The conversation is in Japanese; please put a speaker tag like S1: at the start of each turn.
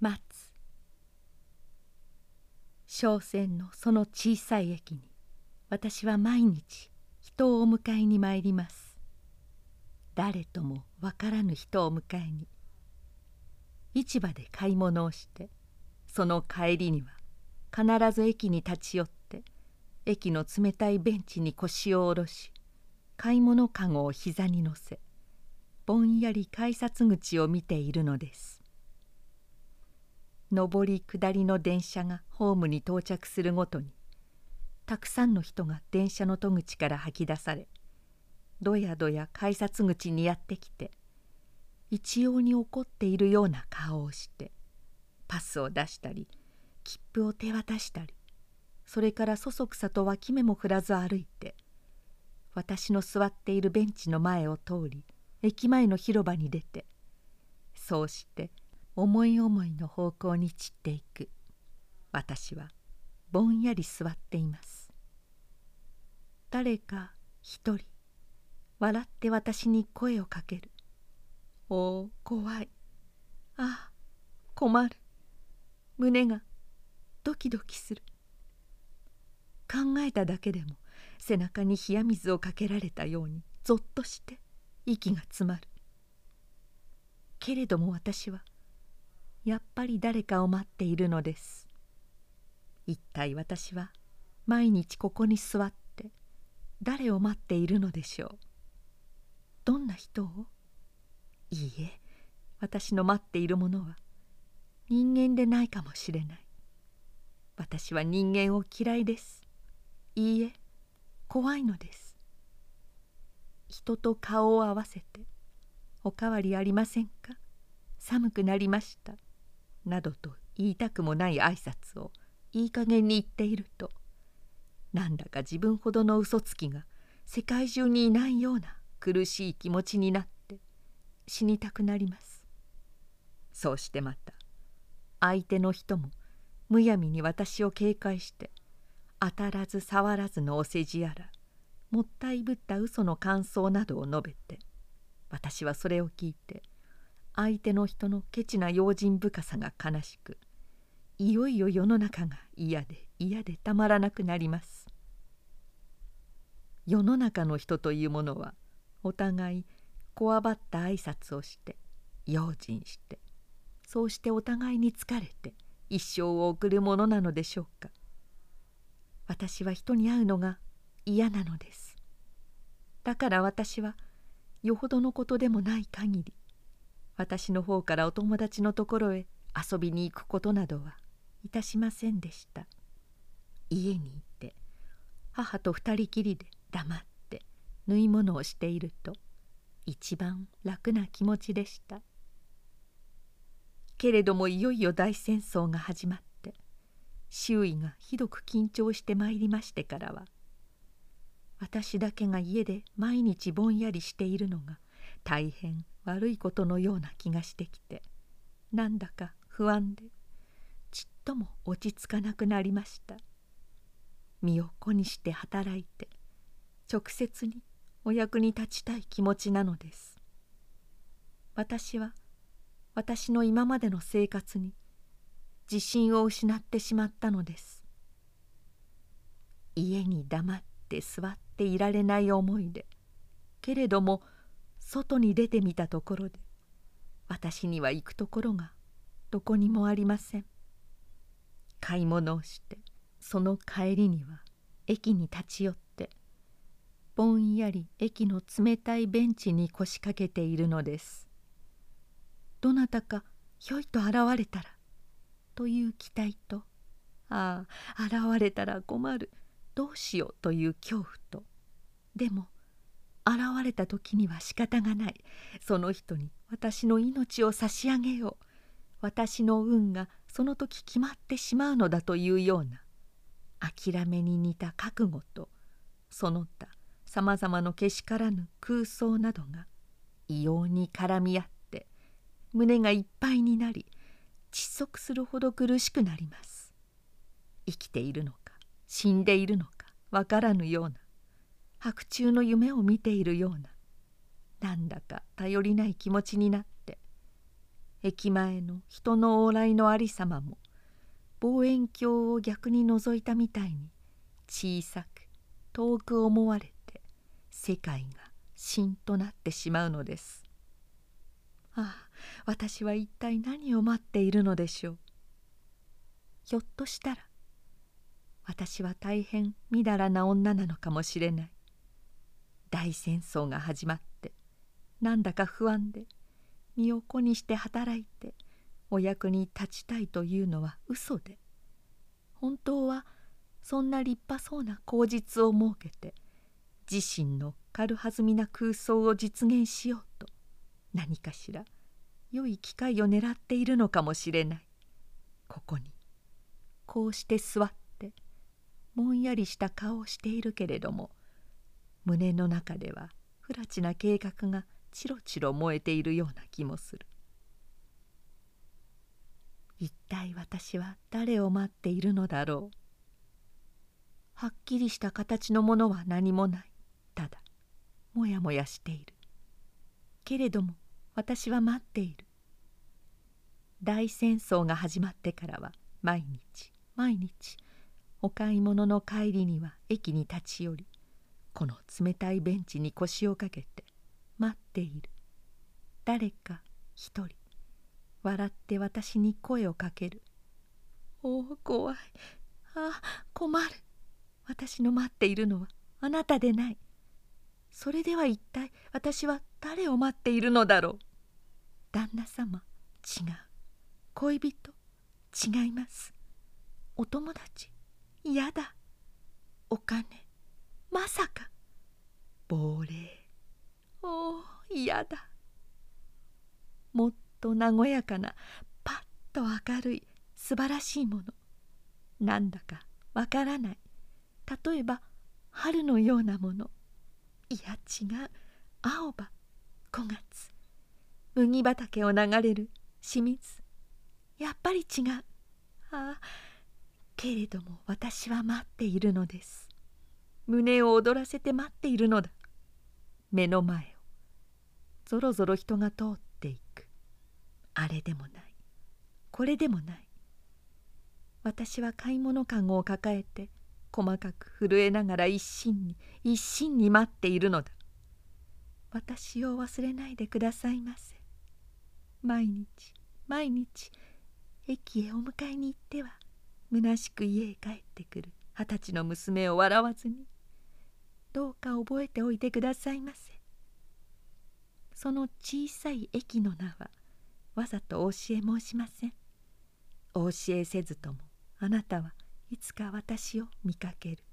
S1: 待つ。商船のその小さい駅に私は毎日人をお迎えに参ります。誰とも分からぬ人を迎えに。市場で買い物をしてその帰りには必ず駅に立ち寄って駅の冷たいベンチに腰を下ろし買い物かごを膝に乗せぼんやり改札口を見ているのです。上り下りの電車がホームに到着するごとにたくさんの人が電車の戸口から吐き出されどやどや改札口にやってきて一様に怒っているような顔をしてパスを出したり切符を手渡したりそれからそそくさと脇目も振らず歩いて私の座っているベンチの前を通り駅前の広場に出てそうして思い思いの方向に散っていく。私はぼんやり座っています。誰か一人笑って私に声をかける「おお怖い。ああ困る。胸がドキドキする」考えただけでも背中に冷や水をかけられたようにぞっとして息が詰まる。けれども私はやっぱり誰かを待っているのです。一体私は毎日ここに座って誰を待っているのでしょう。どんな人を？いいえ私の待っているものは人間でないかもしれない。私は人間を嫌いです。いいえ怖いのです。人と顔を合わせて「おかわりありませんか？寒くなりました」などと言いたくもない挨拶をいい加減に言っているとなんだか自分ほどの嘘つきが世界中にいないような苦しい気持ちになって死にたくなります。そうしてまた相手の人もむやみに私を警戒して当たらず触らずのお世辞やらもったいぶった嘘の感想などを述べて私はそれを聞いて相手の人のケチな用心深さが悲しくいよいよ世の中が嫌で嫌でたまらなくなります。世の中の人というものはお互いこわばった挨拶をして用心してそうしてお互いに疲れて一生を送るものなのでしょうか。私は人に会うのが嫌なのです。だから私はよほどのことでもない限り私の方からお友達のところへ遊びに行くことなどはいたしませんでした。家にいて母と二人きりで黙って縫い物をしていると一番楽な気持ちでした。けれどもいよいよ大戦争が始まって周囲がひどく緊張してまいりましてからは私だけが家で毎日ぼんやりしているのが大変悪いことのような気がしてきてなんだか不安でちっとも落ち着かなくなりました。身を粉にして働いて直接にお役に立ちたい気持ちなのです。私は私の今までの生活に自信を失ってしまったのです。家に黙って座っていられない思いでけれども外に出てみたところで私には行くところがどこにもありません。買い物をしてその帰りには駅に立ち寄ってぼんやり駅の冷たいベンチに腰掛けているのです。どなたかひょいと現れたらという期待とああ現れたら困るどうしようという恐怖とでも現れた時には仕方がない。その人に私の命を差し上げよう。私の運がその時決まってしまうのだというような諦めに似た覚悟とその他さまざまのけしからぬ空想などが異様に絡み合って胸がいっぱいになり窒息するほど苦しくなります。生きているのか死んでいるのかわからぬような白昼の夢を見ているような。なんだか頼りない気持ちになって。駅前の人の往来のありさまも望遠鏡を逆に覗いたみたいに小さく遠く思われて世界がしんとなってしまうのです。ああ私は一体何を待っているのでしょう。ひょっとしたら私は大変みだらな女なのかもしれない。大戦争が始まってなんだか不安で身を粉にして働いてお役に立ちたいというのは嘘で本当はそんな立派そうな口実を設けて自身の軽はずみな空想を実現しようと何かしら良い機会を狙っているのかもしれない。ここにこうして座ってぼんやりした顔をしているけれども胸の中では不らちな計画がチロチロ燃えているような気もする。一体私は誰を待っているのだろう。はっきりした形のものは何もない。ただもやもやしている。けれども私は待っている。大戦争が始まってからは毎日毎日お買い物の帰りには駅に立ち寄りこの冷たいベンチに腰をかけて待っている。誰か一人。笑って私に声をかける「おお怖い。あ困る。私の待っているのはあなたでない。それでは一体私は誰を待っているのだろう。旦那様違う。恋人違います。お友達嫌だ。お金まさか。亡霊。おお嫌だ。もっと和やかなパッと明るい素晴らしいもの。なんだかわからない。例えば春のようなもの。いや違う。青葉。5月。麦畑を流れる清水。やっぱり違う。ああけれども私は待っているのです。胸を躍らせて待っているのだ。目の前を。ぞろぞろ人が通っていく。あれでもない。これでもない。私は買い物かごを抱えて細かく震えながら一心に一心に待っているのだ。私を忘れないでくださいませ。毎日毎日駅へお迎えに行っては虚しく家へ帰ってくる二十歳の娘を笑わずにどうか覚えておいてくださいませ。その小さい駅の名はわざとお教え申しません。お教えせずともあなたはいつか私を見かける。